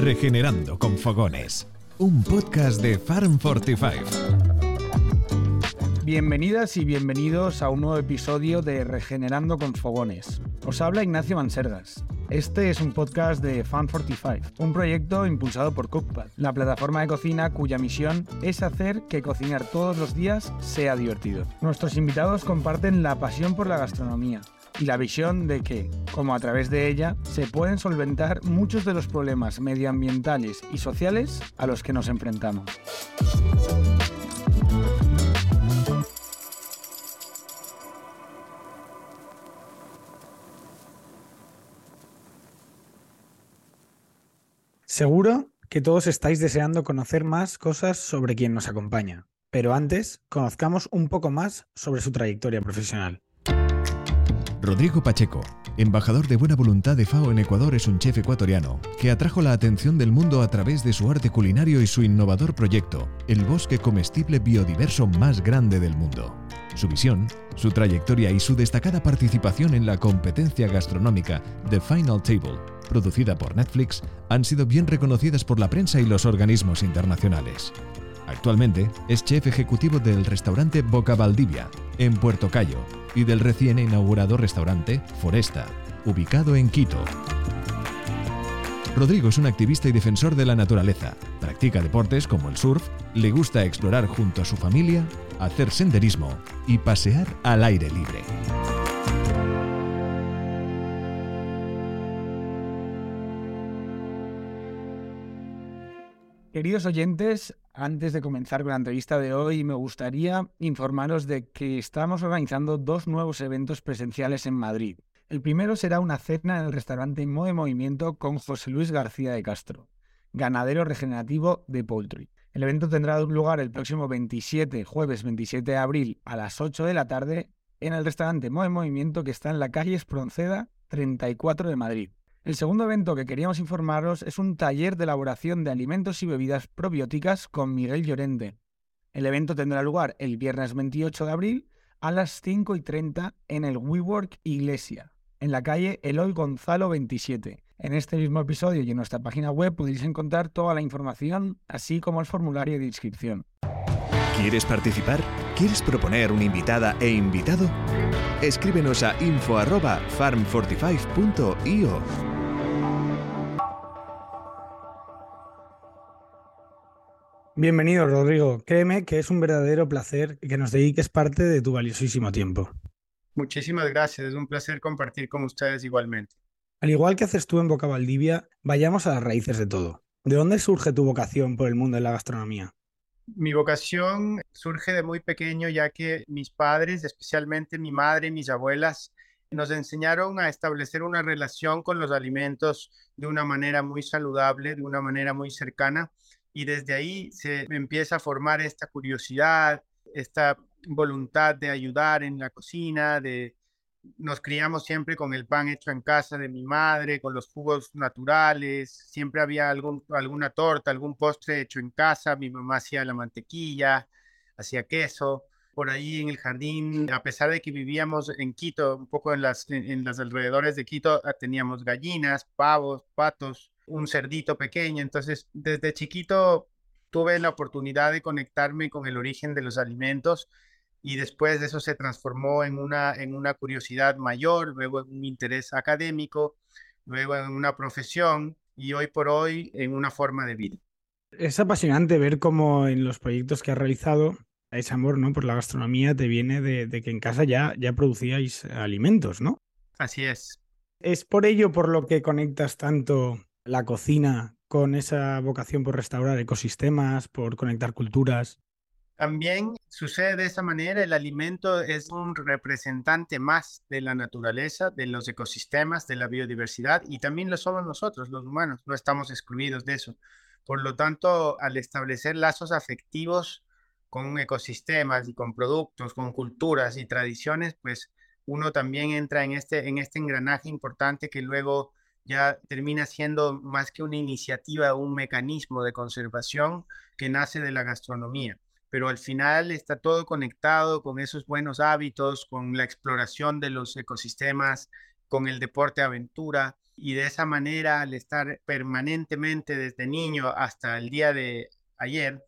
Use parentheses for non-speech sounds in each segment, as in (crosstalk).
Regenerando con Fogones, un podcast de Farm 45. Bienvenidas y bienvenidos a un nuevo episodio de Regenerando con Fogones. Os habla Ignacio Mansergas. Este es un podcast de Fan45, un proyecto impulsado por Cookpad, la plataforma de cocina cuya misión es hacer que cocinar todos los días sea divertido. Nuestros invitados comparten la pasión por la gastronomía, y la visión de que, como a través de ella, se pueden solventar muchos de los problemas medioambientales y sociales a los que nos enfrentamos. Seguro que todos estáis deseando conocer más cosas sobre quien nos acompaña, pero antes conozcamos un poco más sobre su trayectoria profesional. Rodrigo Pacheco, embajador de buena voluntad de FAO en Ecuador, es un chef ecuatoriano que atrajo la atención del mundo a través de su arte culinario y su innovador proyecto, el bosque comestible biodiverso más grande del mundo. Su visión, su trayectoria y su destacada participación en la competencia gastronómica The Final Table, producida por Netflix, han sido bien reconocidas por la prensa y los organismos internacionales. Actualmente es chef ejecutivo del restaurante Boca Valdivia, en Puerto Cayo, y del recién inaugurado restaurante Foresta, ubicado en Quito. Rodrigo es un activista y defensor de la naturaleza. Practica deportes como el surf, le gusta explorar junto a su familia, hacer senderismo y pasear al aire libre. Queridos oyentes, antes de comenzar con la entrevista de hoy, me gustaría informaros de que estamos organizando dos nuevos eventos presenciales en Madrid. El primero será una cena en el restaurante Mode Movimiento con José Luis García de Castro, ganadero regenerativo de Poultry. El evento tendrá lugar el próximo 27, jueves 27 de abril a las 8 de la tarde en el restaurante Mode Movimiento que está en la calle Espronceda 34 de Madrid. El segundo evento que queríamos informaros es un taller de elaboración de alimentos y bebidas probióticas con Miguel Llorente. El evento tendrá lugar el viernes 28 de abril a las 5 y 30 en el WeWork Iglesia, en la calle Eloy Gonzalo 27. En este mismo episodio y en nuestra página web podéis encontrar toda la información, así como el formulario de inscripción. ¿Quieres participar? ¿Quieres proponer una invitada e invitado? Escríbenos a info@farm45.io. Bienvenido, Rodrigo. Créeme que es un verdadero placer que nos dediques parte de tu valiosísimo tiempo. Muchísimas gracias, es un placer compartir con ustedes igualmente. Al igual que haces tú en Boca Valdivia, vayamos a las raíces de todo. ¿De dónde surge tu vocación por el mundo de la gastronomía? Mi vocación surge de muy pequeño, ya que mis padres, especialmente mi madre y mis abuelas, nos enseñaron a establecer una relación con los alimentos de una manera muy saludable, de una manera muy cercana y desde ahí se empieza a formar esta curiosidad, esta voluntad de ayudar en la cocina, de nos criamos siempre con el pan hecho en casa de mi madre, con los jugos naturales, siempre había algún, alguna torta, algún postre hecho en casa, mi mamá hacía la mantequilla, hacía queso. Por ahí en el jardín, a pesar de que vivíamos en Quito, un poco en las, en, los alrededores de Quito, ah, teníamos gallinas, pavos, patos, un cerdito pequeño. Entonces, desde chiquito tuve la oportunidad de conectarme con el origen de los alimentos y después de eso se transformó en una, en una curiosidad mayor, luego en un interés académico, luego en una profesión y hoy por hoy en una forma de vida. Es apasionante ver cómo en los proyectos que has realizado ese amor ¿no? por la gastronomía te viene de, de que en casa ya, ya producíais alimentos, ¿no? Así es. Es por ello por lo que conectas tanto la cocina con esa vocación por restaurar ecosistemas, por conectar culturas. También sucede de esa manera, el alimento es un representante más de la naturaleza, de los ecosistemas, de la biodiversidad y también lo somos nosotros, los humanos, no estamos excluidos de eso. Por lo tanto, al establecer lazos afectivos con ecosistemas y con productos, con culturas y tradiciones, pues uno también entra en este, en este engranaje importante que luego ya termina siendo más que una iniciativa, un mecanismo de conservación que nace de la gastronomía. Pero al final está todo conectado con esos buenos hábitos, con la exploración de los ecosistemas, con el deporte aventura y de esa manera al estar permanentemente desde niño hasta el día de ayer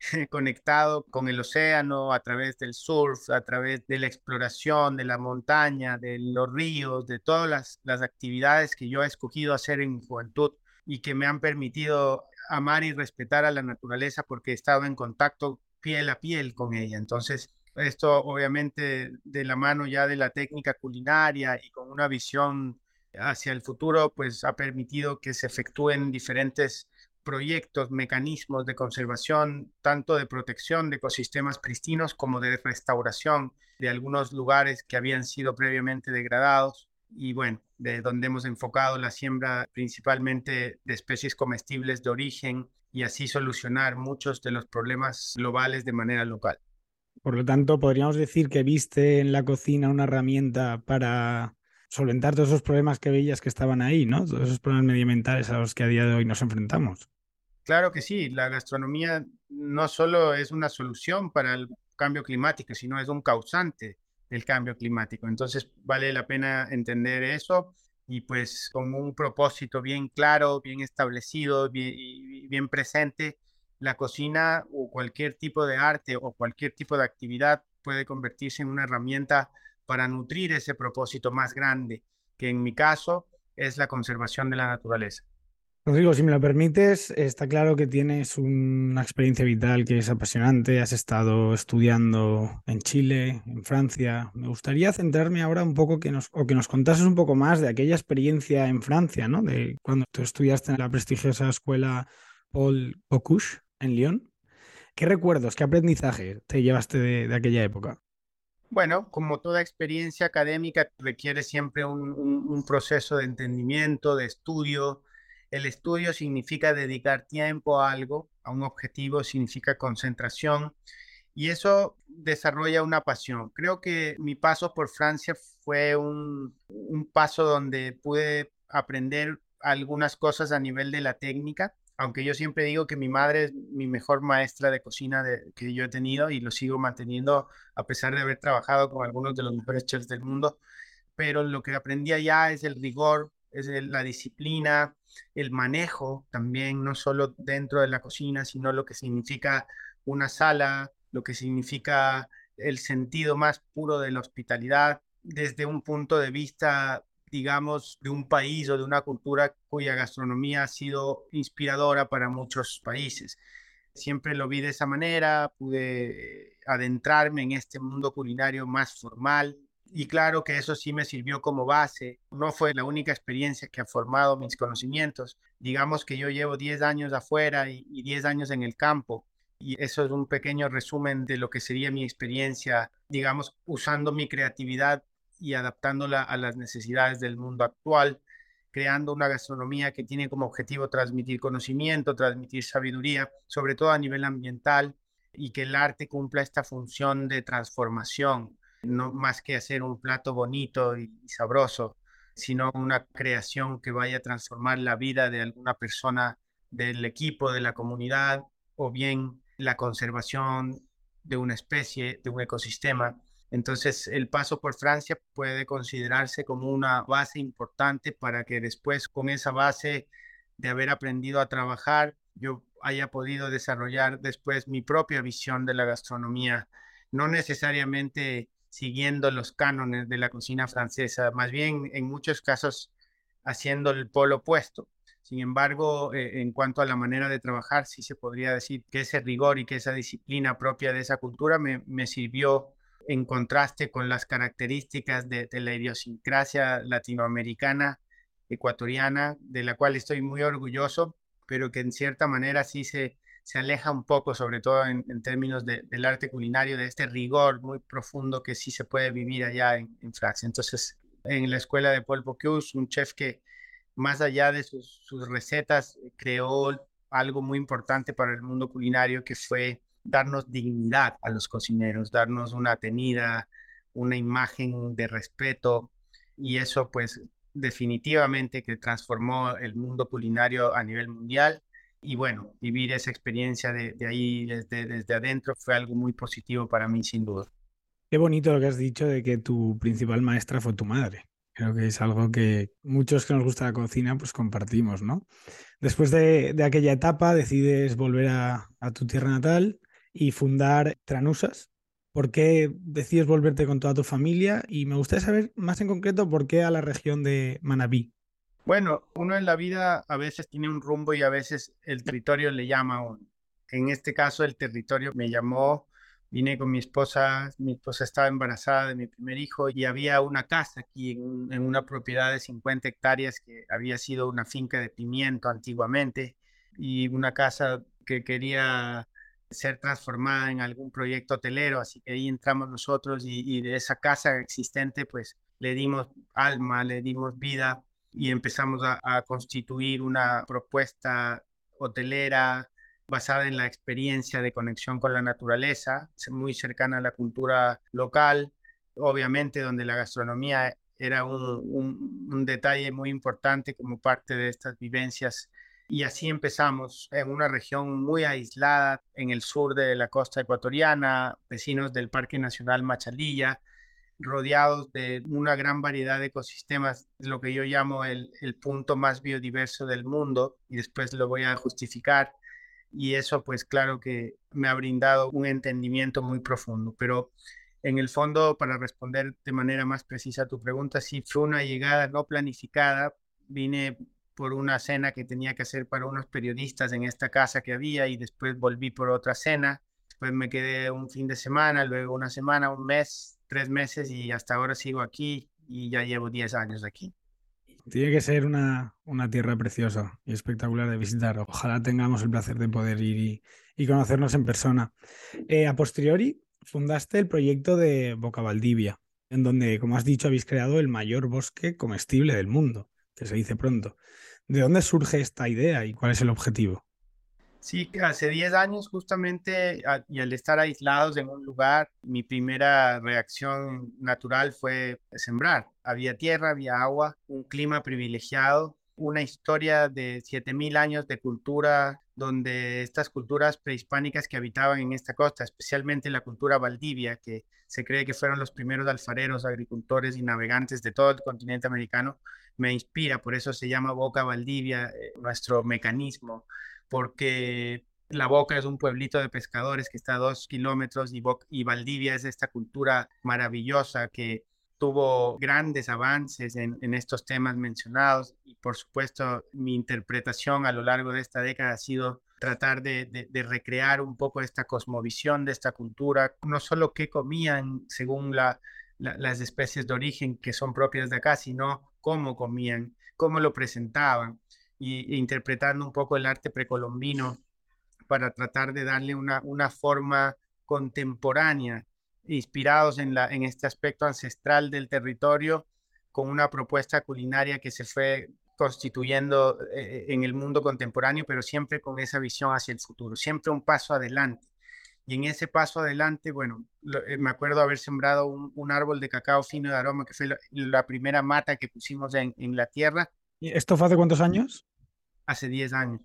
(laughs) conectado con el océano a través del surf, a través de la exploración de la montaña, de los ríos, de todas las, las actividades que yo he escogido hacer en mi juventud y que me han permitido amar y respetar a la naturaleza porque he estado en contacto piel a piel con ella. Entonces, esto obviamente de la mano ya de la técnica culinaria y con una visión hacia el futuro, pues ha permitido que se efectúen diferentes proyectos, mecanismos de conservación, tanto de protección de ecosistemas pristinos como de restauración de algunos lugares que habían sido previamente degradados y bueno, de donde hemos enfocado la siembra principalmente de especies comestibles de origen y así solucionar muchos de los problemas globales de manera local. Por lo tanto, podríamos decir que viste en la cocina una herramienta para solventar todos esos problemas que veías que estaban ahí, ¿no? Todos esos problemas medioambientales a los que a día de hoy nos enfrentamos. Claro que sí, la gastronomía no solo es una solución para el cambio climático, sino es un causante del cambio climático. Entonces vale la pena entender eso y pues con un propósito bien claro, bien establecido y bien presente, la cocina o cualquier tipo de arte o cualquier tipo de actividad puede convertirse en una herramienta para nutrir ese propósito más grande, que en mi caso es la conservación de la naturaleza. Rodrigo, si me lo permites, está claro que tienes una experiencia vital que es apasionante, has estado estudiando en Chile, en Francia. Me gustaría centrarme ahora un poco que nos, o que nos contases un poco más de aquella experiencia en Francia, ¿no? De cuando tú estudiaste en la prestigiosa escuela Paul Bocuse en Lyon. ¿Qué recuerdos, qué aprendizaje te llevaste de aquella época? Bueno, como toda experiencia académica requiere siempre un, proceso de entendimiento, de estudio. El estudio significa dedicar tiempo a algo, a un objetivo, significa concentración y eso desarrolla una pasión. Creo que mi paso por Francia fue un, paso donde pude aprender algunas cosas a nivel de la técnica, aunque yo siempre digo que mi madre es mi mejor maestra de cocina que yo he tenido y lo sigo manteniendo a pesar de haber trabajado con algunos de los mejores chefs del mundo, pero lo que aprendí allá es el rigor, es la disciplina, el manejo también, no solo dentro de la cocina, sino lo que significa una sala, lo que significa el sentido más puro de la hospitalidad desde un punto de vista digamos, de un país o de una cultura cuya gastronomía ha sido inspiradora para muchos países. Siempre lo vi de esa manera, pude adentrarme en este mundo culinario más formal y claro que eso sí me sirvió como base. No fue la única experiencia que ha formado mis conocimientos. Digamos que yo llevo 10 años afuera y, y 10 años en el campo y eso es un pequeño resumen de lo que sería mi experiencia, digamos, usando mi creatividad y adaptándola a las necesidades del mundo actual, creando una gastronomía que tiene como objetivo transmitir conocimiento, transmitir sabiduría, sobre todo a nivel ambiental, y que el arte cumpla esta función de transformación, no más que hacer un plato bonito y sabroso, sino una creación que vaya a transformar la vida de alguna persona del equipo, de la comunidad, o bien la conservación de una especie, de un ecosistema. Entonces, el paso por Francia puede considerarse como una base importante para que después, con esa base de haber aprendido a trabajar, yo haya podido desarrollar después mi propia visión de la gastronomía, no necesariamente siguiendo los cánones de la cocina francesa, más bien en muchos casos haciendo el polo opuesto. Sin embargo, eh, en cuanto a la manera de trabajar, sí se podría decir que ese rigor y que esa disciplina propia de esa cultura me, me sirvió en contraste con las características de, la idiosincrasia latinoamericana, ecuatoriana, de la cual estoy muy orgulloso, pero que en cierta manera sí se, se aleja un poco, sobre todo en, términos del arte culinario, de este rigor muy profundo que sí se puede vivir allá en, Francia. Entonces, en la escuela de Paul Bocuse, un chef que más allá de sus, sus recetas, creó algo muy importante para el mundo culinario, que fue darnos dignidad a los cocineros, darnos una tenida, una imagen de respeto y eso pues definitivamente que transformó el mundo culinario a nivel mundial y bueno, vivir esa experiencia de, ahí desde, adentro fue algo muy positivo para mí sin duda. Qué bonito lo que has dicho de que tu principal maestra fue tu madre. Creo que es algo que muchos que nos gusta la cocina, pues compartimos, ¿no? Después de, aquella etapa, decides volver a, tu tierra natal y fundar Tranusas. ¿Por qué decides volverte con toda tu familia? Y me gustaría saber más en concreto por qué a la región de Manabí. Bueno, uno en la vida a veces tiene un rumbo y a veces el territorio le llama a uno. En este caso, el territorio me llamó Vine con mi esposa, mi esposa estaba embarazada de mi primer hijo y había una casa aquí en, una propiedad de 50 hectáreas que había sido una finca de pimiento antiguamente y una casa que quería ser transformada en algún proyecto hotelero, así que ahí entramos nosotros y, de esa casa existente pues le dimos alma, le dimos vida y empezamos a constituir una propuesta hotelera basada en la experiencia de conexión con la naturaleza, muy cercana a la cultura local, obviamente donde la gastronomía era un, detalle muy importante como parte de estas vivencias. Y así empezamos en una región muy aislada en el sur de la costa ecuatoriana, vecinos del Parque Nacional Machalilla, rodeados de una gran variedad de ecosistemas, lo que yo llamo el punto más biodiverso del mundo, y después lo voy a justificar y eso pues claro que me ha brindado un entendimiento muy profundo, pero en el fondo para responder de manera más precisa a tu pregunta, sí fue una llegada no planificada, vine por una cena que tenía que hacer para unos periodistas en esta casa que había y después volví por otra cena, después me quedé un fin de semana, luego una semana, un mes, tres meses y hasta ahora sigo aquí y ya llevo 10 años aquí. Tiene que ser una, tierra preciosa y espectacular de visitar. Ojalá tengamos el placer de poder ir y, conocernos en persona. Eh, a posteriori, fundaste el proyecto de Boca Valdivia, en donde, como has dicho, habéis creado el mayor bosque comestible del mundo, que se dice pronto. ¿De dónde surge esta idea y cuál es el objetivo? Sí, hace 10 años justamente y al estar aislados en un lugar, mi primera reacción natural fue sembrar. Había tierra, había agua, un clima privilegiado, una historia de 7000 años de cultura donde estas culturas prehispánicas que habitaban en esta costa, especialmente la cultura valdivia, que se cree que fueron los primeros alfareros, agricultores y navegantes de todo el continente americano, me inspira, por eso se llama Boca Valdivia, eh, nuestro mecanismo porque La Boca es un pueblito de pescadores que está a dos kilómetros y, y Valdivia es esta cultura maravillosa que tuvo grandes avances en, estos temas mencionados. Y por supuesto mi interpretación a lo largo de esta década ha sido tratar de, recrear un poco esta cosmovisión de esta cultura, no solo qué comían según las especies de origen que son propias de acá, sino cómo comían, cómo lo presentaban y, interpretando un poco el arte precolombino para tratar de darle una, una forma contemporánea, inspirados en, la, en este aspecto ancestral del territorio, con una propuesta culinaria que se fue constituyendo eh, en el mundo contemporáneo, pero siempre con esa visión hacia el futuro, siempre un paso adelante. Y en ese paso adelante, bueno, eh, me acuerdo haber sembrado un, árbol de cacao fino de aroma, que fue la, primera mata que pusimos en, en la tierra, ¿Esto fue hace cuántos años? Hace 10 años.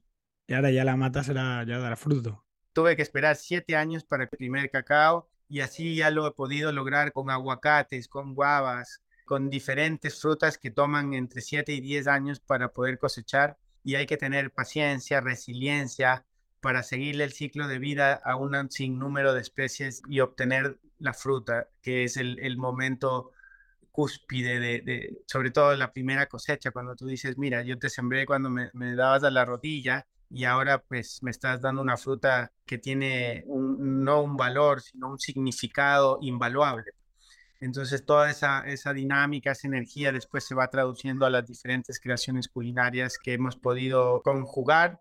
Y ahora ya la mata será, ya dará fruto. Tuve que esperar 7 años para el primer cacao y así ya lo he podido lograr con aguacates, con guavas, con diferentes frutas que toman entre 7 y 10 años para poder cosechar y hay que tener paciencia, resiliencia para seguirle el ciclo de vida a un sinnúmero de especies y obtener la fruta, que es el, el momento cúspide de, sobre todo la primera cosecha, cuando tú dices, mira, yo te sembré cuando me, dabas a la rodilla y ahora pues me estás dando una fruta que tiene no un valor, sino un significado invaluable. Entonces toda esa, esa dinámica, esa energía después se va traduciendo a las diferentes creaciones culinarias que hemos podido conjugar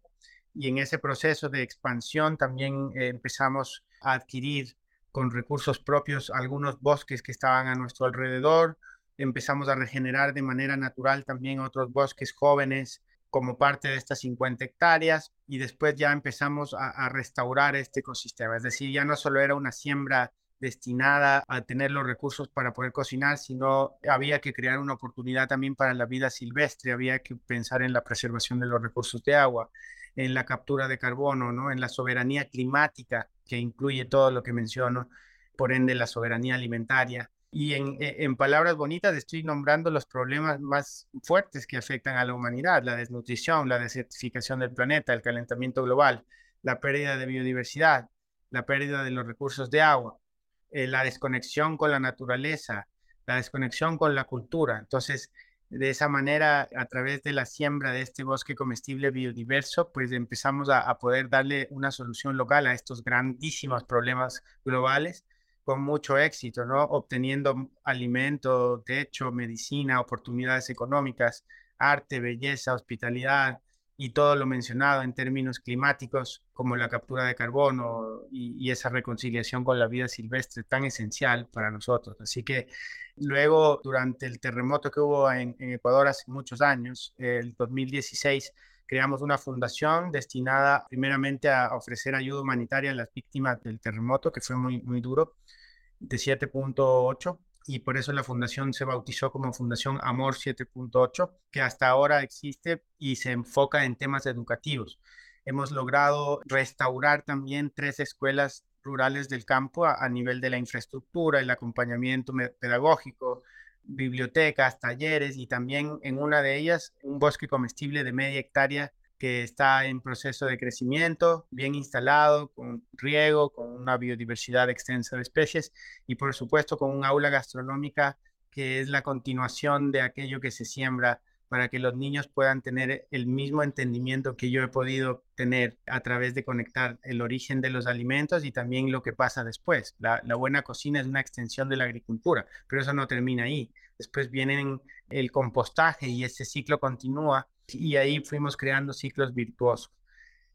y en ese proceso de expansión también eh, empezamos a adquirir con recursos propios algunos bosques que estaban a nuestro alrededor. Empezamos a regenerar de manera natural también otros bosques jóvenes como parte de estas 50 hectáreas y después ya empezamos a, restaurar este ecosistema. Es decir, ya no solo era una siembra destinada a tener los recursos para poder cocinar, sino había que crear una oportunidad también para la vida silvestre, había que pensar en la preservación de los recursos de agua, en la captura de carbono, ¿no? en la soberanía climática que incluye todo lo que menciono, por ende la soberanía alimentaria. Y en, e, en, palabras bonitas estoy nombrando los problemas más fuertes que afectan a la humanidad, la desnutrición, la desertificación del planeta, el calentamiento global, la pérdida de biodiversidad, la pérdida de los recursos de agua, eh, la desconexión con la naturaleza, la desconexión con la cultura. Entonces, de esa manera, a través de la siembra de este bosque comestible biodiverso, pues empezamos a, poder darle una solución local a estos grandísimos problemas globales con mucho éxito, ¿no? Obteniendo alimento, techo, medicina, oportunidades económicas, arte, belleza, hospitalidad y todo lo mencionado en términos climáticos como la captura de carbono y, esa reconciliación con la vida silvestre tan esencial para nosotros. Así que luego, durante el terremoto que hubo en, en Ecuador hace muchos años, el 2016, creamos una fundación destinada primeramente a ofrecer ayuda humanitaria a las víctimas del terremoto, que fue muy, muy duro, de 7.8 y por eso la fundación se bautizó como Fundación Amor 7.8, que hasta ahora existe y se enfoca en temas educativos. Hemos logrado restaurar también tres escuelas rurales del campo a, a nivel de la infraestructura, el acompañamiento pedagógico, bibliotecas, talleres y también en una de ellas un bosque comestible de media hectárea que está en proceso de crecimiento, bien instalado, con riego, con una biodiversidad extensa de especies y por supuesto con un aula gastronómica que es la continuación de aquello que se siembra para que los niños puedan tener el mismo entendimiento que yo he podido tener a través de conectar el origen de los alimentos y también lo que pasa después. La, buena cocina es una extensión de la agricultura, pero eso no termina ahí. Después viene el compostaje y ese ciclo continúa y ahí fuimos creando ciclos virtuosos.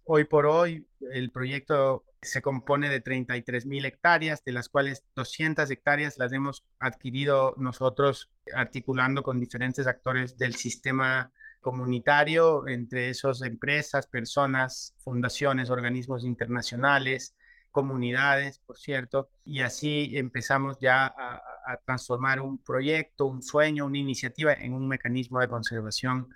Hoy por hoy el proyecto se compone de 33 mil hectáreas, de las cuales 200 hectáreas las hemos adquirido nosotros articulando con diferentes actores del sistema comunitario, entre esos empresas, personas, fundaciones, organismos internacionales, comunidades, por cierto, y así empezamos ya a, a, transformar un proyecto, un sueño, una iniciativa en un mecanismo de conservación.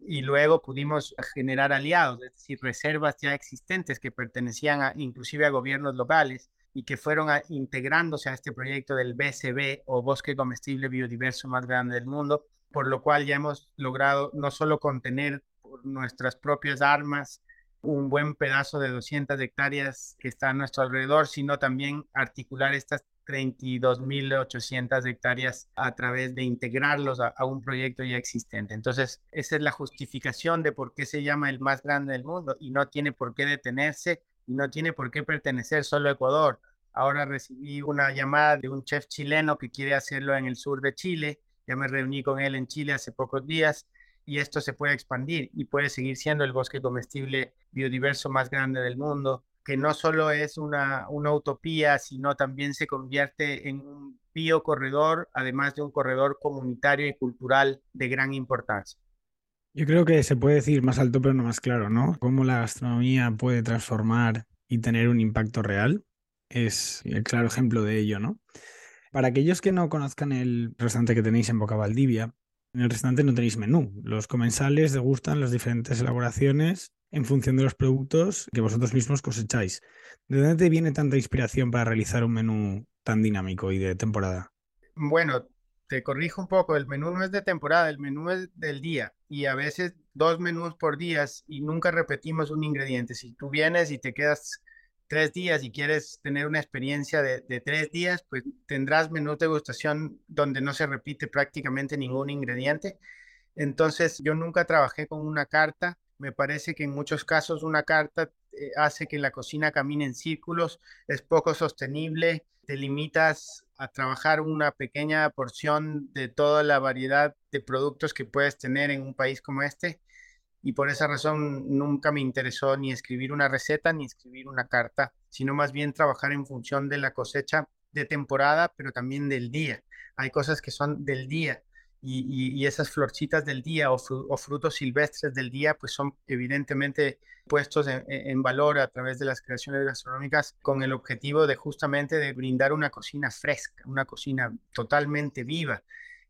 Y luego pudimos generar aliados, es decir, reservas ya existentes que pertenecían a, inclusive a gobiernos locales y que fueron integrándose a este proyecto del BCB o Bosque Comestible Biodiverso más grande del mundo, por lo cual ya hemos logrado no solo contener nuestras propias armas un buen pedazo de 200 hectáreas que está a nuestro alrededor, sino también articular estas 32.800 hectáreas a través de integrarlos a, un proyecto ya existente. Entonces, esa es la justificación de por qué se llama el más grande del mundo y no tiene por qué detenerse y no tiene por qué pertenecer solo a Ecuador. Ahora recibí una llamada de un chef chileno que quiere hacerlo en el sur de Chile. Ya me reuní con él en Chile hace pocos días y esto se puede expandir y puede seguir siendo el bosque comestible biodiverso más grande del mundo que no solo es una, una utopía, sino también se convierte en un biocorredor, además de un corredor comunitario y cultural de gran importancia. Yo creo que se puede decir más alto pero no más claro, ¿no? Cómo la gastronomía puede transformar y tener un impacto real es el claro ejemplo de ello, ¿no? Para aquellos que no conozcan el restaurante que tenéis en Boca Valdivia, en el restaurante no tenéis menú. Los comensales degustan las diferentes elaboraciones en función de los productos que vosotros mismos cosecháis. ¿De dónde te viene tanta inspiración para realizar un menú tan dinámico y de temporada? Bueno, te corrijo un poco, el menú no es de temporada, el menú es del día y a veces dos menús por día y nunca repetimos un ingrediente. Si tú vienes y te quedas tres días y quieres tener una experiencia de, tres días, pues tendrás menú de degustación donde no se repite prácticamente ningún ingrediente. Entonces yo nunca trabajé con una carta me parece que en muchos casos una carta eh, hace que la cocina camine en círculos, es poco sostenible, te limitas a trabajar una pequeña porción de toda la variedad de productos que puedes tener en un país como este. Y por esa razón nunca me interesó ni escribir una receta ni escribir una carta, sino más bien trabajar en función de la cosecha de temporada, pero también del día. Hay cosas que son del día y, esas florcitas del día o, frutos silvestres del día, pues son evidentemente puestos en, valor a través de las creaciones gastronómicas con el objetivo de justamente de brindar una cocina fresca, una cocina totalmente viva,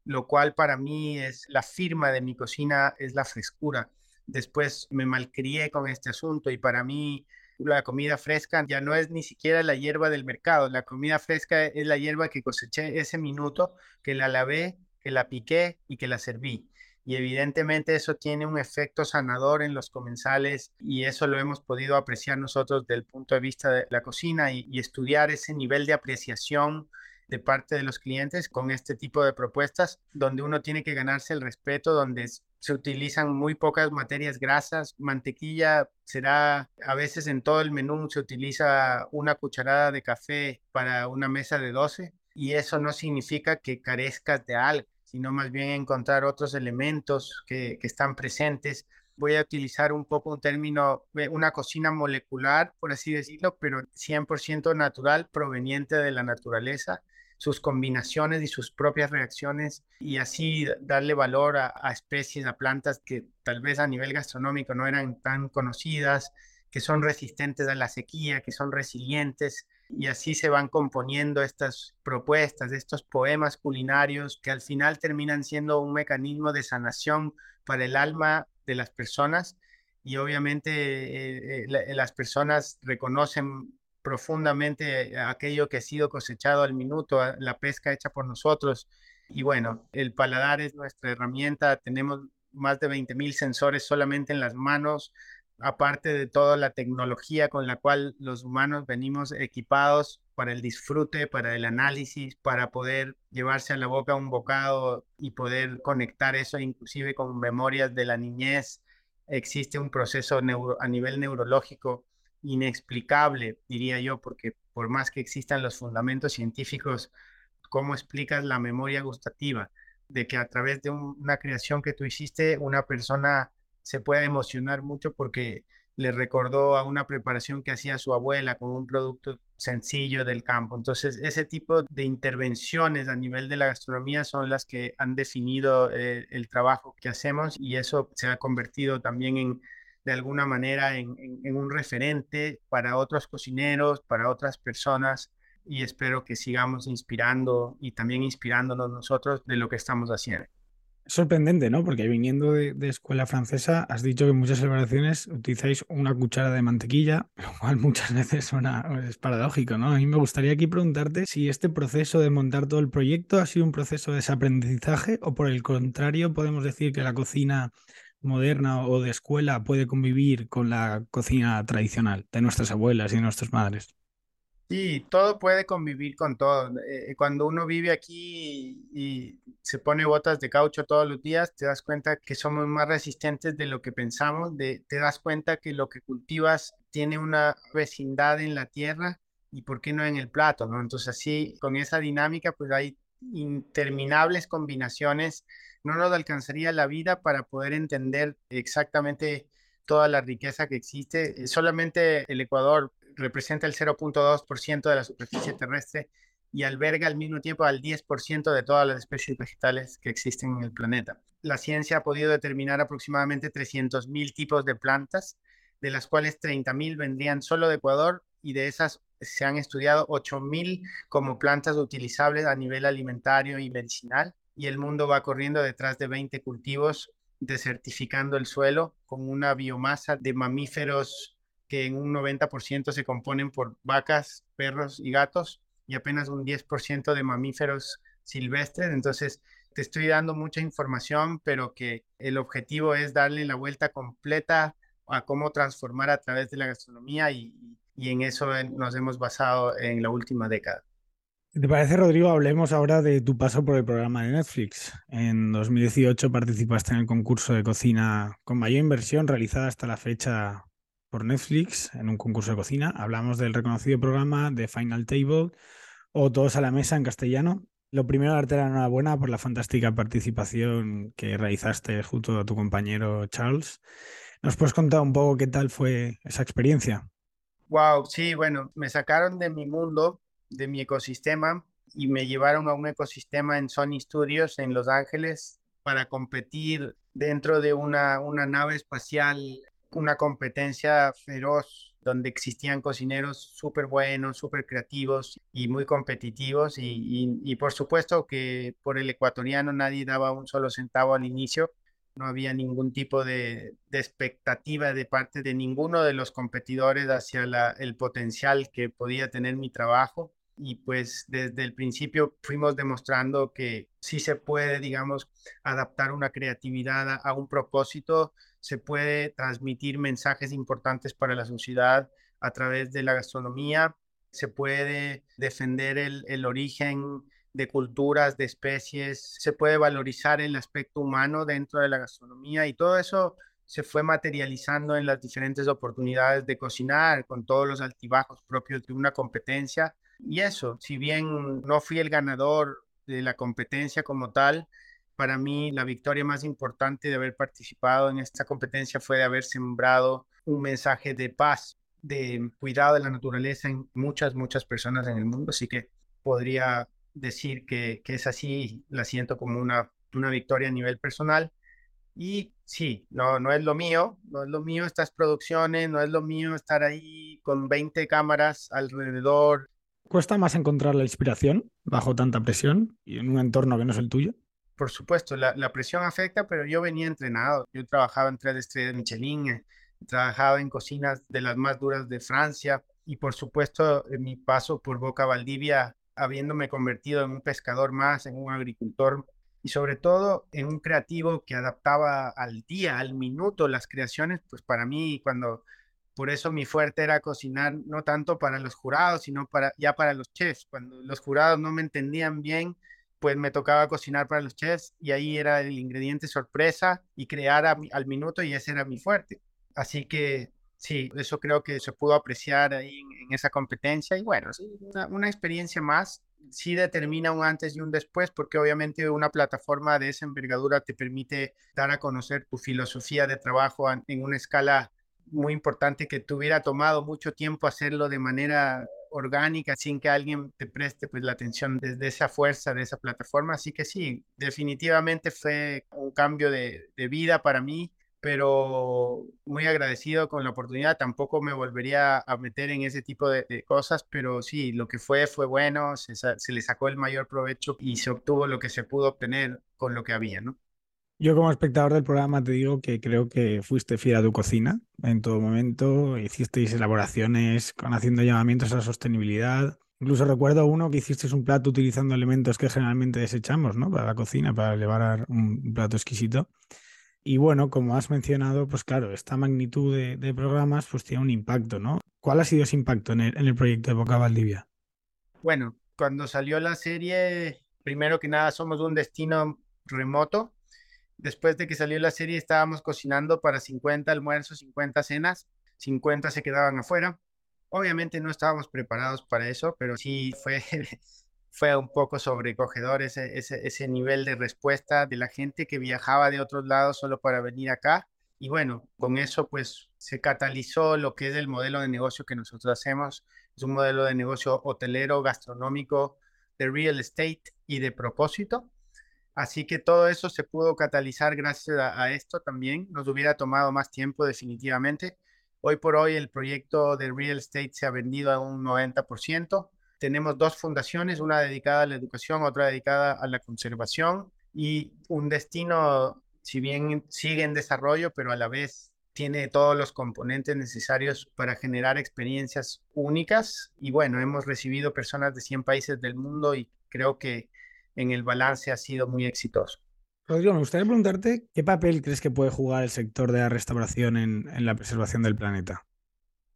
lo cual para mí es la firma de mi cocina, es la frescura. Después me malcrié con este asunto y para mí la comida fresca ya no es ni siquiera la hierba del mercado, la comida fresca es la hierba que coseché ese minuto, que la lavé, que la piqué y que la serví. Y evidentemente eso tiene un efecto sanador en los comensales y eso lo hemos podido apreciar nosotros del punto de vista de la cocina y, y estudiar ese nivel de apreciación de parte de los clientes con este tipo de propuestas, donde uno tiene que ganarse el respeto, donde se utilizan muy pocas materias grasas, mantequilla será a veces en todo el menú se utiliza una cucharada de café para una mesa de 12 y eso no significa que carezcas de algo, sino más bien encontrar otros elementos que, que están presentes. Voy a utilizar un poco un término, eh, una cocina molecular, por así decirlo, pero 100% natural, proveniente de la naturaleza, sus combinaciones y sus propias reacciones y así darle valor a, especies, a plantas que tal vez a nivel gastronómico no eran tan conocidas, que son resistentes a la sequía, que son resilientes y así se van componiendo estas propuestas, estos poemas culinarios que al final terminan siendo un mecanismo de sanación para el alma de las personas y obviamente eh, eh, las personas reconocen profundamente aquello que ha sido cosechado al minuto, la pesca hecha por nosotros. Y bueno, el paladar es nuestra herramienta. Tenemos más de 20.000 sensores solamente en las manos, aparte de toda la tecnología con la cual los humanos venimos equipados para el disfrute, para el análisis, para poder llevarse a la boca un bocado y poder conectar eso inclusive con memorias de la niñez. Existe un proceso a nivel neurológico inexplicable, diría yo, porque por más que existan los fundamentos científicos, ¿cómo explicas la memoria gustativa? De que a través de una creación que tú hiciste, una persona se pueda emocionar mucho porque le recordó a una preparación que hacía su abuela con un producto sencillo del campo. Entonces, ese tipo de intervenciones a nivel de la gastronomía son las que han definido eh, el trabajo que hacemos y eso se ha convertido también en de alguna manera en, un referente para otros cocineros, para otras personas y espero que sigamos inspirando y también inspirándonos nosotros de lo que estamos haciendo. sorprendente, ¿no? Porque viniendo de, escuela francesa, has dicho que en muchas celebraciones utilizáis una cuchara de mantequilla, (laughs) lo cual muchas veces suena, es paradójico, ¿no? A mí me gustaría aquí preguntarte si este proceso de montar todo el proyecto ha sido un proceso de desaprendizaje o por el contrario podemos decir que la cocina moderna o de escuela puede convivir con la cocina tradicional de nuestras abuelas y de nuestras madres? Sí, todo puede convivir con todo. Eh, cuando uno vive aquí y, se pone botas de caucho todos los días, te das cuenta que somos más resistentes de lo que pensamos, de, te das cuenta que lo que cultivas tiene una vecindad en la tierra y por qué no en el plato, ¿no? Entonces así, con esa dinámica, pues hay interminables combinaciones no nos alcanzaría la vida para poder entender exactamente toda la riqueza que existe. Eh, solamente el Ecuador representa el 0.2% de la superficie terrestre y alberga al mismo tiempo al 10% de todas las especies vegetales que existen en el planeta. La ciencia ha podido determinar aproximadamente 300.000 tipos de plantas, de las cuales 30.000 vendrían solo de Ecuador y de esas se han estudiado 8.000 como plantas utilizables a nivel alimentario y medicinal y el mundo va corriendo detrás de 20 cultivos desertificando el suelo con una biomasa de mamíferos que en un 90% se componen por vacas, perros y gatos y apenas un 10% de mamíferos silvestres. Entonces, te estoy dando mucha información, pero que el objetivo es darle la vuelta completa a cómo transformar a través de la gastronomía y, y en eso nos hemos basado en la última década. ¿Te parece, Rodrigo? Hablemos ahora de tu paso por el programa de Netflix. En 2018 participaste en el concurso de cocina con mayor inversión realizada hasta la fecha por Netflix, en un concurso de cocina. Hablamos del reconocido programa de Final Table o Todos a la Mesa en castellano. Lo primero, darte la enhorabuena por la fantástica participación que realizaste junto a tu compañero Charles. ¿Nos puedes contar un poco qué tal fue esa experiencia? Wow, sí, bueno, me sacaron de mi mundo de mi ecosistema y me llevaron a un ecosistema en Sony Studios en Los Ángeles para competir dentro de una, una nave espacial, una competencia feroz donde existían cocineros súper buenos, súper creativos y muy competitivos. Y, y, por supuesto que por el ecuatoriano nadie daba un solo centavo al inicio. No había ningún tipo de, expectativa de parte de ninguno de los competidores hacia el potencial que podía tener mi trabajo. Y pues desde el principio fuimos demostrando que sí se puede, digamos, adaptar una creatividad a, un propósito, se puede transmitir mensajes importantes para la sociedad a través de la gastronomía, se puede defender el, origen de culturas, de especies, se puede valorizar el aspecto humano dentro de la gastronomía y todo eso se fue materializando en las diferentes oportunidades de cocinar con todos los altibajos propios de una competencia. Y eso, si bien no fui el ganador de la competencia como tal, para mí la victoria más importante de haber participado en esta competencia fue de haber sembrado un mensaje de paz, de cuidado de la naturaleza en muchas, muchas personas en el mundo. Así que podría decir que, que es así, la siento como una, una victoria a nivel personal. Y sí, no, no es lo mío, no es lo mío estas producciones, no es lo mío estar ahí con 20 cámaras alrededor. ¿Cuesta más encontrar la inspiración bajo tanta presión y en un entorno que no es el tuyo? Por supuesto, la, la presión afecta, pero yo venía entrenado. Yo trabajaba en tres estrellas Michelin, trabajaba en cocinas de las más duras de Francia y por supuesto mi paso por Boca Valdivia habiéndome convertido en un pescador más, en un agricultor y sobre todo en un creativo que adaptaba al día, al minuto las creaciones, pues para mí cuando por eso mi fuerte era cocinar no tanto para los jurados, sino para ya para los chefs. Cuando los jurados no me entendían bien, pues me tocaba cocinar para los chefs y ahí era el ingrediente sorpresa y crear al minuto y ese era mi fuerte. Así que Sí, eso creo que se pudo apreciar ahí en, esa competencia y bueno, una, una, experiencia más. Sí determina un antes y un después porque obviamente una plataforma de esa envergadura te permite dar a conocer tu filosofía de trabajo en una escala muy importante que te hubiera tomado mucho tiempo hacerlo de manera orgánica sin que alguien te preste pues la atención desde esa fuerza de esa plataforma. Así que sí, definitivamente fue un cambio de, de vida para mí pero muy agradecido con la oportunidad. Tampoco me volvería a meter en ese tipo de, cosas, pero sí, lo que fue fue bueno, se, le sacó el mayor provecho y se obtuvo lo que se pudo obtener con lo que había, ¿no? Yo como espectador del programa te digo que creo que fuiste fiel a tu cocina en todo momento, hicisteis elaboraciones con haciendo llamamientos a la sostenibilidad. Incluso recuerdo uno que hicisteis un plato utilizando elementos que generalmente desechamos, ¿no? Para la cocina, para elevar un plato exquisito. Y bueno, como has mencionado, pues claro, esta magnitud de, programas pues tiene un impacto, ¿no? ¿Cuál ha sido ese impacto en el, proyecto de Boca Valdivia? Bueno, cuando salió la serie, primero que nada somos un destino remoto. Después de que salió la serie estábamos cocinando para 50 almuerzos, 50 cenas, 50 se quedaban afuera. Obviamente no estábamos preparados para eso, pero sí fue (laughs) fue un poco sobrecogedor ese, ese, nivel de respuesta de la gente que viajaba de otros lados solo para venir acá. Y bueno, con eso pues se catalizó lo que es el modelo de negocio que nosotros hacemos. Es un modelo de negocio hotelero, gastronómico, de real estate y de propósito. Así que todo eso se pudo catalizar gracias a, a esto también. Nos hubiera tomado más tiempo definitivamente. Hoy por hoy el proyecto de real estate se ha vendido a un 90% tenemos dos fundaciones, una dedicada a la educación, otra dedicada a la conservación y un destino, si bien sigue en desarrollo, pero a la vez tiene todos los componentes necesarios para generar experiencias únicas. Y bueno, hemos recibido personas de 100 países del mundo y creo que en el balance ha sido muy exitoso. Rodrigo, me gustaría preguntarte qué papel crees que puede jugar el sector de la restauración en, en la preservación del planeta.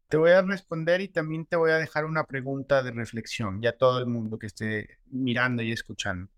Te voy a responder y también te voy a dejar una pregunta de reflexión, ya todo el mundo que esté mirando y escuchando.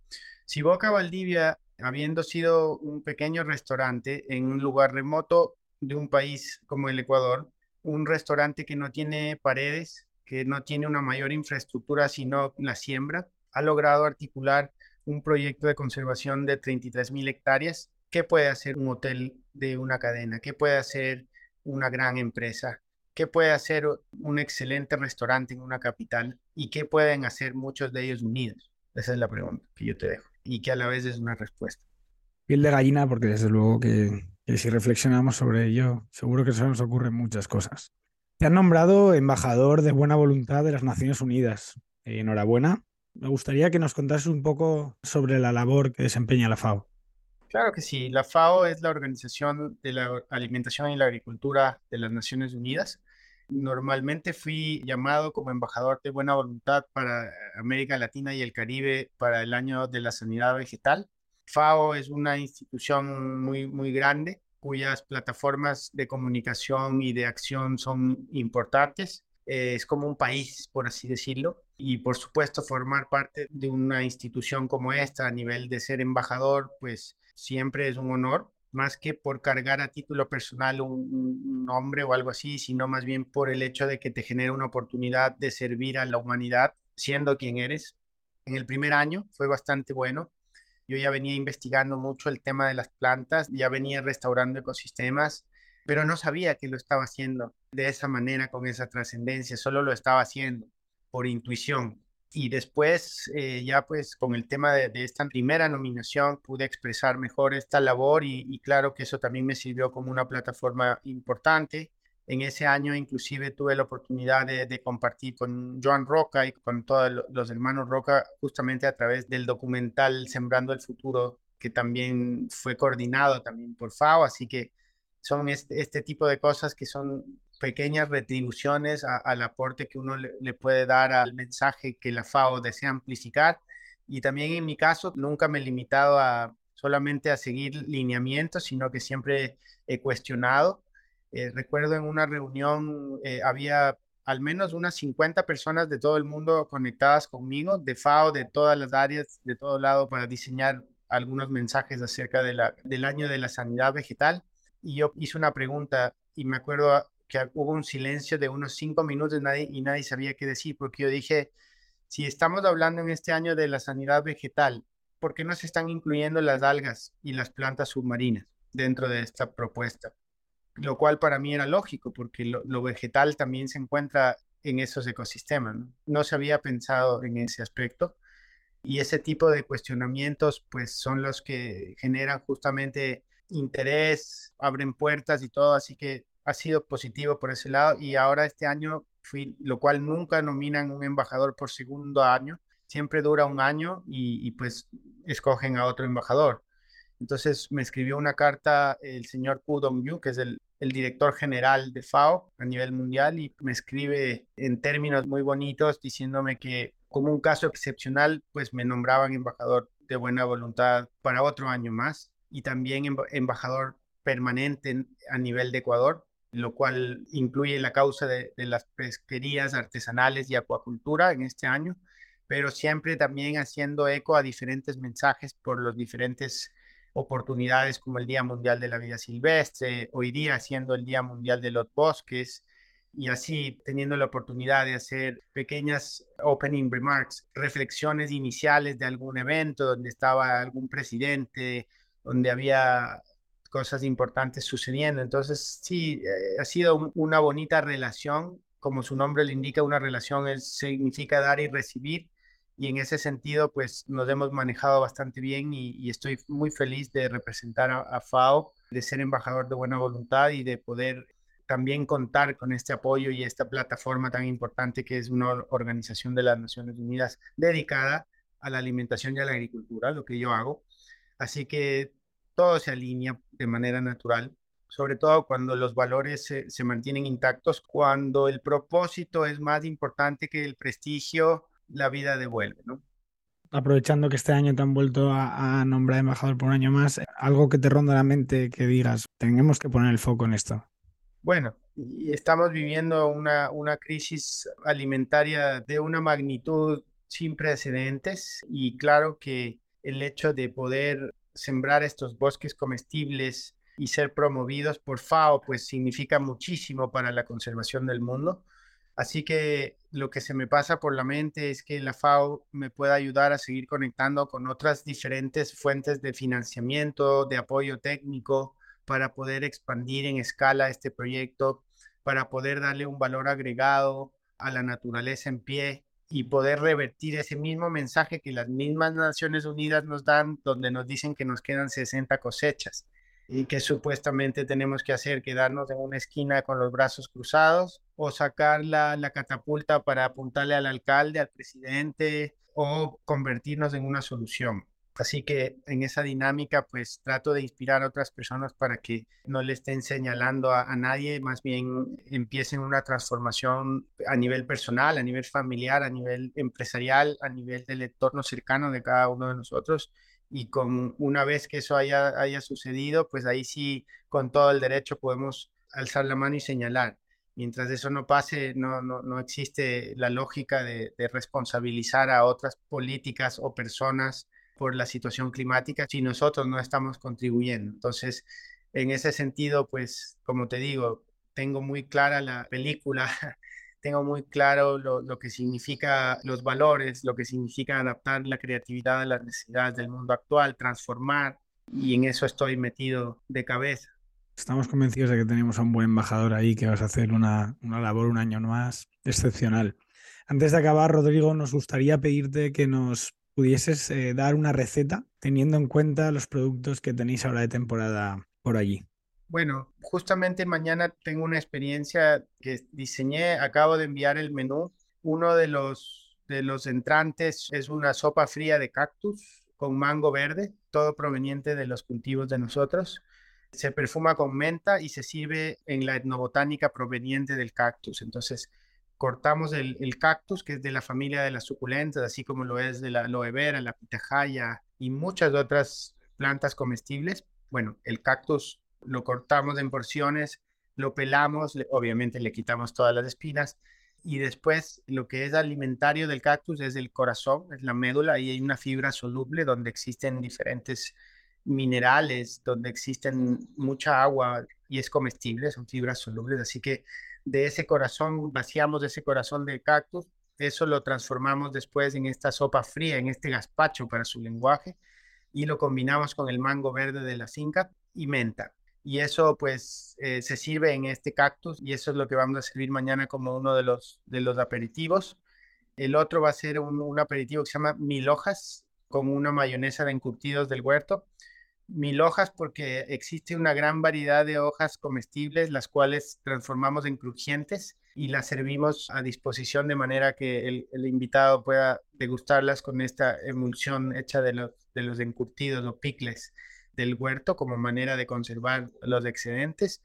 Si Boca Valdivia, habiendo sido un pequeño restaurante en un lugar remoto de un país como el Ecuador, un restaurante que no tiene paredes, que no tiene una mayor infraestructura sino la siembra, ha logrado articular un proyecto de conservación de 33 mil hectáreas. ¿Qué puede hacer un hotel de una cadena? ¿Qué puede hacer una gran empresa? ¿Qué puede hacer un excelente restaurante en una capital y qué pueden hacer muchos de ellos unidos? Esa es la pregunta que yo te dejo y que a la vez es una respuesta. Piel de gallina, porque desde luego que, si reflexionamos sobre ello, seguro que se nos ocurren muchas cosas. Te han nombrado embajador de buena voluntad de las Naciones Unidas. Enhorabuena. Me gustaría que nos contases un poco sobre la labor que desempeña la FAO. Claro que sí. La FAO es la Organización de la Alimentación y la Agricultura de las Naciones Unidas. Normalmente fui llamado como embajador de buena voluntad para América Latina y el Caribe para el año de la sanidad vegetal. FAO es una institución muy, muy grande cuyas plataformas de comunicación y de acción son importantes. es como un país, por así decirlo. Y por supuesto, formar parte de una institución como esta a nivel de ser embajador, pues siempre es un honor más que por cargar a título personal un, nombre o algo así, sino más bien por el hecho de que te genera una oportunidad de servir a la humanidad siendo quien eres. En el primer año fue bastante bueno. Yo ya venía investigando mucho el tema de las plantas, ya venía restaurando ecosistemas, pero no sabía que lo estaba haciendo de esa manera, con esa trascendencia, solo lo estaba haciendo por intuición y después eh, ya pues con el tema de, esta primera nominación pude expresar mejor esta labor y, claro que eso también me sirvió como una plataforma importante. En ese año inclusive tuve la oportunidad de, compartir con Joan Roca y con todos los hermanos Roca justamente a través del documental Sembrando el Futuro que también fue coordinado también por FAO, así que son este, este tipo de cosas que son pequeñas retribuciones al aporte que uno le, puede dar al mensaje que la FAO desea amplificar. Y también en mi caso, nunca me he limitado a solamente a seguir lineamientos, sino que siempre he cuestionado. Eh, recuerdo en una reunión eh, había al menos unas 50 personas de todo el mundo conectadas conmigo, de FAO, de todas las áreas, de todo lado, para diseñar algunos mensajes acerca de la, del año de la sanidad vegetal. Y yo hice una pregunta y me acuerdo que hubo un silencio de unos cinco minutos nadie, y nadie sabía qué decir, porque yo dije, si estamos hablando en este año de la sanidad vegetal, ¿por qué no se están incluyendo las algas y las plantas submarinas dentro de esta propuesta? Lo cual para mí era lógico, porque lo, vegetal también se encuentra en esos ecosistemas. ¿no? no se había pensado en ese aspecto. Y ese tipo de cuestionamientos, pues son los que generan justamente interés, abren puertas y todo. Así que ha sido positivo por ese lado y ahora este año fui, lo cual nunca nominan un embajador por segundo año, siempre dura un año y, pues escogen a otro embajador. Entonces me escribió una carta el señor Pu Dong-yu, que es el, el, director general de FAO a nivel mundial, y me escribe en términos muy bonitos diciéndome que como un caso excepcional, pues me nombraban embajador de buena voluntad para otro año más y también embajador permanente a nivel de Ecuador lo cual incluye la causa de, las pesquerías artesanales y acuacultura en este año, pero siempre también haciendo eco a diferentes mensajes por las diferentes oportunidades como el Día Mundial de la Vida Silvestre, hoy día haciendo el Día Mundial de los Bosques y así teniendo la oportunidad de hacer pequeñas opening remarks, reflexiones iniciales de algún evento donde estaba algún presidente, donde había cosas importantes sucediendo. Entonces, sí, eh, ha sido una bonita relación, como su nombre le indica, una relación es, significa dar y recibir. Y en ese sentido, pues nos hemos manejado bastante bien y, estoy muy feliz de representar a, FAO, de ser embajador de buena voluntad y de poder también contar con este apoyo y esta plataforma tan importante que es una organización de las Naciones Unidas dedicada a la alimentación y a la agricultura, lo que yo hago. Así que todo se alinea de manera natural, sobre todo cuando los valores se, mantienen intactos, cuando el propósito es más importante que el prestigio, la vida devuelve, ¿no? Aprovechando que este año te han vuelto a, nombrar embajador por un año más, algo que te ronda la mente que digas, tenemos que poner el foco en esto. Bueno, estamos viviendo una, una crisis alimentaria de una magnitud sin precedentes y claro que el hecho de poder sembrar estos bosques comestibles y ser promovidos por FAO, pues significa muchísimo para la conservación del mundo. Así que lo que se me pasa por la mente es que la FAO me pueda ayudar a seguir conectando con otras diferentes fuentes de financiamiento, de apoyo técnico, para poder expandir en escala este proyecto, para poder darle un valor agregado a la naturaleza en pie y poder revertir ese mismo mensaje que las mismas Naciones Unidas nos dan, donde nos dicen que nos quedan 60 cosechas y que supuestamente tenemos que hacer, quedarnos en una esquina con los brazos cruzados o sacar la, la catapulta para apuntarle al alcalde, al presidente o convertirnos en una solución. Así que en esa dinámica, pues trato de inspirar a otras personas para que no le estén señalando a, nadie, más bien empiecen una transformación a nivel personal, a nivel familiar, a nivel empresarial, a nivel del entorno cercano de cada uno de nosotros. Y con una vez que eso haya, haya sucedido, pues ahí sí, con todo el derecho podemos alzar la mano y señalar. Mientras eso no pase, no, no, no existe la lógica de, de responsabilizar a otras políticas o personas por la situación climática si nosotros no estamos contribuyendo. Entonces, en ese sentido, pues, como te digo, tengo muy clara la película, (laughs) tengo muy claro lo, lo, que significa los valores, lo que significa adaptar la creatividad a las necesidades del mundo actual, transformar, y en eso estoy metido de cabeza. Estamos convencidos de que tenemos a un buen embajador ahí que vas a hacer una, una labor un año más excepcional. Antes de acabar, Rodrigo, nos gustaría pedirte que nos pudieses eh, dar una receta teniendo en cuenta los productos que tenéis ahora de temporada por allí. Bueno, justamente mañana tengo una experiencia que diseñé, acabo de enviar el menú. Uno de los, de los entrantes es una sopa fría de cactus con mango verde, todo proveniente de los cultivos de nosotros. Se perfuma con menta y se sirve en la etnobotánica proveniente del cactus. Entonces, cortamos el, cactus, que es de la familia de las suculentas, así como lo es de la aloe vera, la pitahaya y muchas otras plantas comestibles. Bueno, el cactus lo cortamos en porciones, lo pelamos, obviamente le quitamos todas las espinas y después lo que es alimentario del cactus es el corazón, es la médula, y hay una fibra soluble donde existen diferentes minerales, donde existen mucha agua y es comestible, son fibras solubles, así que de ese corazón, vaciamos ese corazón de cactus, eso lo transformamos después en esta sopa fría, en este gazpacho para su lenguaje, y lo combinamos con el mango verde de la finca y menta. Y eso pues eh, se sirve en este cactus y eso es lo que vamos a servir mañana como uno de los, de los aperitivos. El otro va a ser un, un aperitivo que se llama mil hojas con una mayonesa de encurtidos del huerto mil hojas porque existe una gran variedad de hojas comestibles, las cuales transformamos en crujientes y las servimos a disposición de manera que el, invitado pueda degustarlas con esta emulsión hecha de los, de los encurtidos o picles del huerto como manera de conservar los excedentes.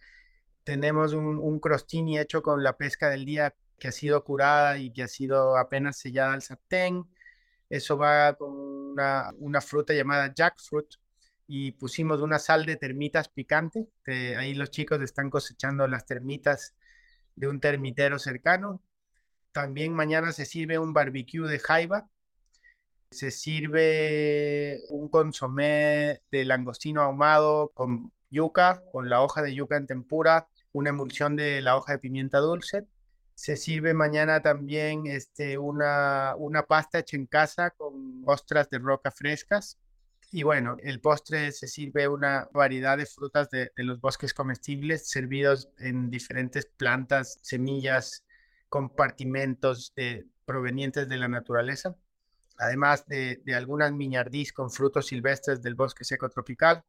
Tenemos un, crostini hecho con la pesca del día que ha sido curada y que ha sido apenas sellada al sartén. Eso va con una fruta llamada jackfruit, y pusimos una sal de termitas picante. ahí los chicos están cosechando las termitas de un termitero cercano. También mañana se sirve un barbecue de jaiba. Se sirve un consomé de langostino ahumado con yuca, con la hoja de yuca en tempura, una emulsión de la hoja de pimienta dulce. Se sirve mañana también este, una, una pasta hecha en casa con ostras de roca frescas y bueno, el postre se sirve una variedad de frutas de, los bosques comestibles servidos en diferentes plantas, semillas, compartimentos provenientes de la naturaleza, además de, de algunas miñardís con frutos silvestres del bosque seco tropical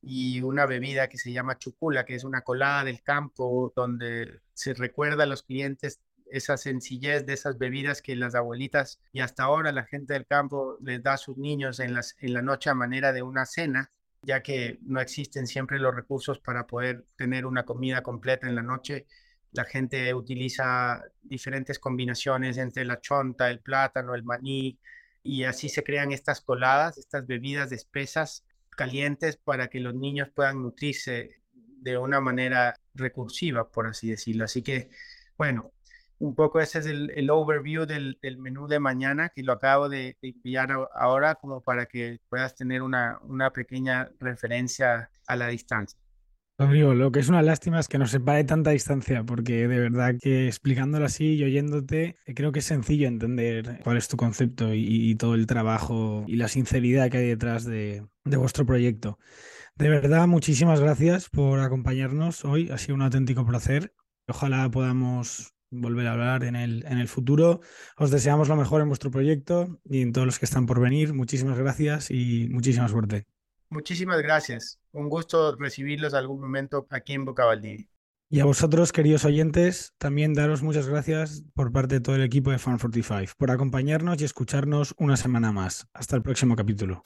y una bebida que se llama chucula, que es una colada del campo donde se recuerda a los clientes esa sencillez de esas bebidas que las abuelitas y hasta ahora la gente del campo les da a sus niños en, las, en la noche a manera de una cena, ya que no existen siempre los recursos para poder tener una comida completa en la noche. La gente utiliza diferentes combinaciones entre la chonta, el plátano, el maní, y así se crean estas coladas, estas bebidas espesas, calientes, para que los niños puedan nutrirse de una manera recursiva, por así decirlo. Así que, bueno, un poco ese es el, overview del, menú de mañana que lo acabo de, enviar ahora como para que puedas tener una, una pequeña referencia a la distancia. Rodrigo, lo que es una lástima es que nos separe tanta distancia, porque de verdad que explicándolo así y oyéndote, eh, creo que es sencillo entender cuál es tu concepto y, todo el trabajo y la sinceridad que hay detrás de, de vuestro proyecto. De verdad, muchísimas gracias por acompañarnos hoy. Ha sido un auténtico placer. Ojalá podamos volver a hablar en el, en el futuro. Os deseamos lo mejor en vuestro proyecto y en todos los que están por venir. Muchísimas gracias y muchísima suerte. Muchísimas gracias. Un gusto recibirlos algún momento aquí en Boca Y a vosotros, queridos oyentes, también daros muchas gracias por parte de todo el equipo de Fan 45 por acompañarnos y escucharnos una semana más. Hasta el próximo capítulo.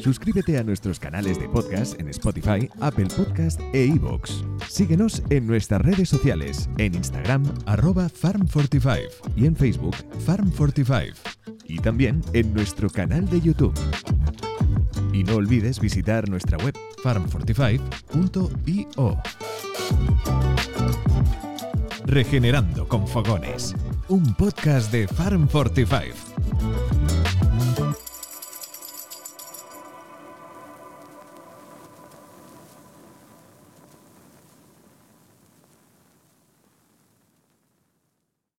Suscríbete a nuestros canales de podcast en Spotify, Apple Podcast e iVoox. Síguenos en nuestras redes sociales, en Instagram, arroba farm45 y en Facebook, farm45. Y también en nuestro canal de YouTube. Y no olvides visitar nuestra web farm45.io. Regenerando con Fogones, un podcast de Farm 45